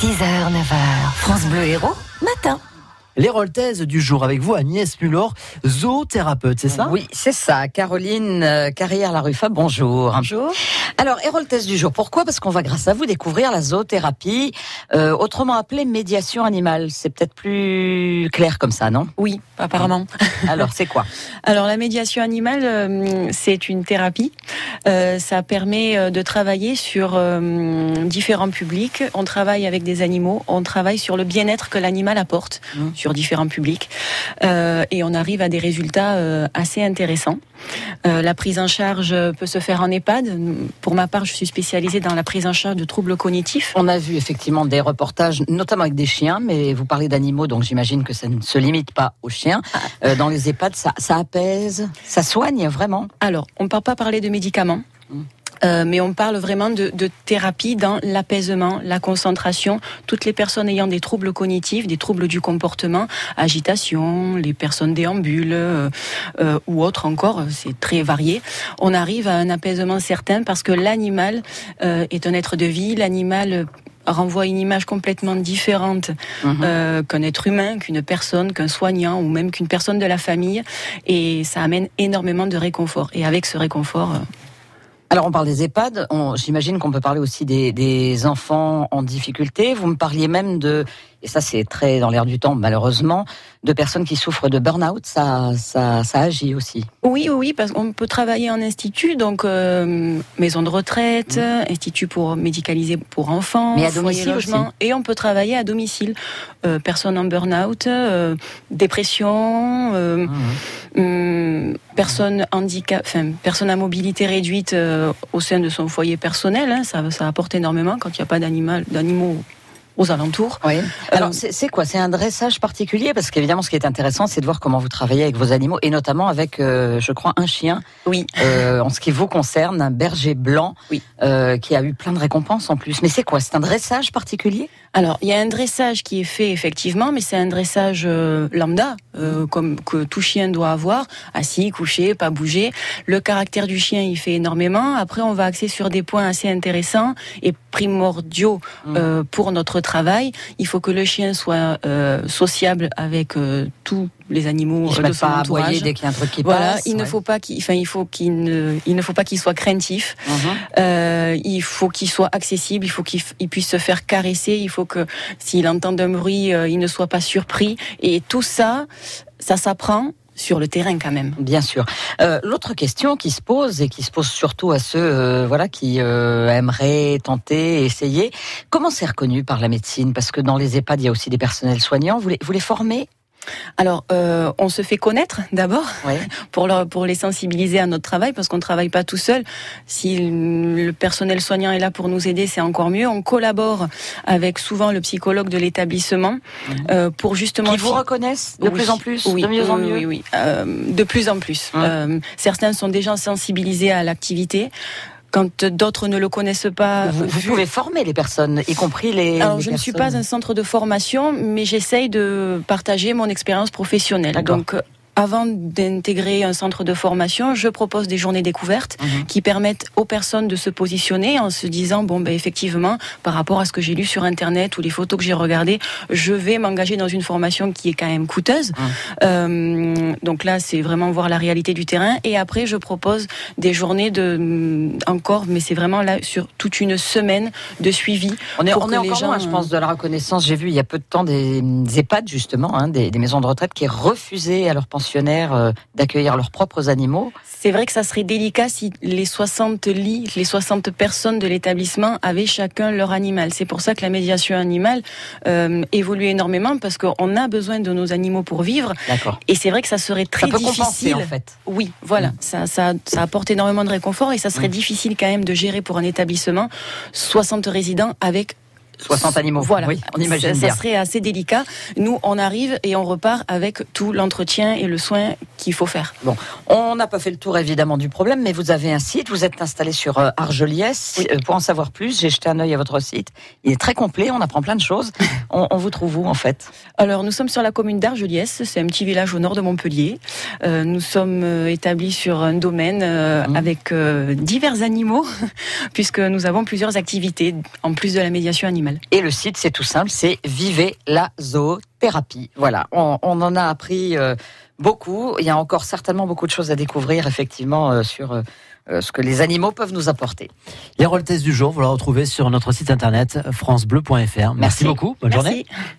6h, 9h, France Bleu Héros, matin. Les Roltaises du jour avec vous, Agnès Mulor, zoothérapeute, c'est ça? Oui, c'est ça. Caroline euh, Carrière-Larufa, bonjour. Bonjour. Alors, Héroltesse du jour, pourquoi? Parce qu'on va, grâce à vous, découvrir la zoothérapie, euh, autrement appelée médiation animale. C'est peut-être plus clair comme ça, non? Oui, apparemment. Alors, c'est quoi? Alors, la médiation animale, euh, c'est une thérapie. Euh, ça permet de travailler sur différents publics. On travaille avec des animaux, on travaille sur le bien-être que l'animal apporte Mmh. sur différents publics. Et on arrive à des résultats assez intéressants. La prise en charge peut se faire en EHPAD. Pour ma part, je suis spécialisée dans la prise en charge de troubles cognitifs. On a vu effectivement des reportages, notamment avec des chiens, mais vous parlez d'animaux, donc j'imagine que ça ne se limite pas aux chiens. Euh, dans les EHPAD, ça, ça apaise, ça soigne vraiment? Alors, on ne parle pas parler de médicaments. Euh, mais on parle vraiment de, de thérapie dans l'apaisement, la concentration. Toutes les personnes ayant des troubles cognitifs, des troubles du comportement, agitation, les personnes déambulent euh, euh, ou autres encore, c'est très varié. On arrive à un apaisement certain parce que l'animal euh, est un être de vie. L'animal renvoie une image complètement différente Mhm. euh, qu'un être humain, qu'une personne, qu'un soignant ou même qu'une personne de la famille. Et ça amène énormément de réconfort. Et avec ce réconfort, euh, Alors on parle des EHPAD, j'imagine qu'on peut parler aussi des, des enfants en difficulté. Vous me parliez même de, et ça c'est très dans l'air du temps malheureusement, de personnes qui souffrent de burn-out, ça, ça, ça agit aussi. Oui, oui, parce qu'on peut travailler en institut, donc euh, maison de retraite, institut pour médicalisé pour enfants, Mais à domicile logement, aussi. et on peut travailler à domicile. Euh, personnes en burn-out, euh, dépression, hum, personnes handicap, enfin personnes à mobilité réduite au sein de son foyer personnel, hein, ça, ça apporte énormément quand il n'y a pas d'animal, d'animaux aux alentours. Oui. Alors Euh, c'est c'est quoi? C'est un dressage particulier? Parce qu'évidemment ce qui est intéressant c'est de voir comment vous travaillez avec vos animaux et notamment avec, euh, je crois, un chien. Oui. euh, en ce qui vous concerne, un berger blanc Oui. euh, qui a eu plein de récompenses en plus. Mais c'est quoi? C'est un dressage particulier? Alors, il y a un dressage qui est fait effectivement, mais c'est un dressage lambda, euh, comme que tout chien doit avoir, assis, couché, pas bouger. Le caractère du chien, il fait énormément. Après, on va axer sur des points assez intéressants et primordiaux Mhm. euh, pour notre travail. Il faut que le chien soit euh, sociable avec euh, tous les animaux Ils euh, de son pas entourage. aboyer dès qu'il y a un truc qui Voilà, passe. il ne ouais. faut pas qu'il, enfin, il faut qu'il ne, il ne faut pas qu'il soit craintif. Mhm. Euh, il faut qu'il soit accessible, il faut qu'il puisse se faire caresser, il faut que s'il entend un bruit, euh, il ne soit pas surpris. Et tout ça, ça s'apprend sur le terrain quand même. Bien sûr. Euh, L'autre question qui se pose et qui se pose surtout à ceux euh, voilà qui euh, aimeraient tenter, essayer, comment c'est reconnu par la médecine? Parce que dans les EHPAD, il y a aussi des personnels soignants. Vous les, vous les formez Alors, euh, on se fait connaître d'abord Oui. pour, leur, pour les sensibiliser à notre travail parce qu'on ne travaille pas tout seul. Si le personnel soignant est là pour nous aider, c'est encore mieux. On collabore avec souvent le psychologue de l'établissement euh, pour justement Qui vous reconnaissent de Oui, plus en plus, oui, de mieux en mieux. Oui, oui, euh, de plus en plus. Euh, certains sont déjà sensibilisés à l'activité. Quand d'autres ne le connaissent pas, Vous, pouvez former les personnes, y compris les. alors les je ne suis pas un centre de formation, mais j'essaye de partager mon expérience professionnelle. Donc avant d'intégrer un centre de formation, je propose des journées découvertes Mhm. qui permettent aux personnes de se positionner en se disant bon ben effectivement par rapport à ce que j'ai lu sur internet ou les photos que j'ai regardées, je vais m'engager dans une formation qui est quand même coûteuse. Mhm. Euh, donc là c'est vraiment voir la réalité du terrain et après je propose des journées de encore mais c'est vraiment là sur toute une semaine de suivi. On est, pour on que est les encore gens, loin, je pense, de la reconnaissance. J'ai vu il y a peu de temps des, des EHPAD, justement, hein, des, des maisons de retraite qui refusaient à leurs pensionnaires euh, d'accueillir leurs propres animaux. C'est vrai que ça serait délicat si les 60 lits, les 60 personnes de l'établissement avaient chacun leur animal. C'est pour ça que la médiation animale euh, évolue énormément parce qu'on a besoin de nos animaux pour vivre. Et c'est vrai que ça serait Ça très peut difficile. en fait. Oui, voilà, Mm. ça, ça, ça apporte énormément de réconfort et ça serait Mm. difficile quand même de gérer pour un établissement 60 résidents avec 60 animaux. Voilà, Oui, on imagine ça, serait assez délicat. Nous, on arrive et on repart avec tout l'entretien et le soin qu'il faut faire. On n'a pas fait le tour évidemment du problème, mais vous avez un site, vous êtes installé sur euh, Argeliès. Oui. Euh, Pour en savoir plus, j'ai jeté un œil à votre site. Il est très complet, on apprend plein de choses. On, on vous trouve où en fait? Alors, nous sommes sur la commune d'Argeliès, c'est un petit village au nord de Montpellier. Euh, nous sommes établis sur un domaine euh, Mhm. avec euh, divers animaux, puisque nous avons plusieurs activités en plus de la médiation animale. Et le site, c'est tout simple, c'est Vivez la zoothérapie. Voilà, on, on en a appris euh, beaucoup. Il y a encore certainement beaucoup de choses à découvrir, effectivement, euh, sur euh, ce que les animaux peuvent nous apporter. Les rôles du jour, vous la retrouvez sur notre site internet francebleu.fr. Merci, Merci. beaucoup. Bonne journée. Merci.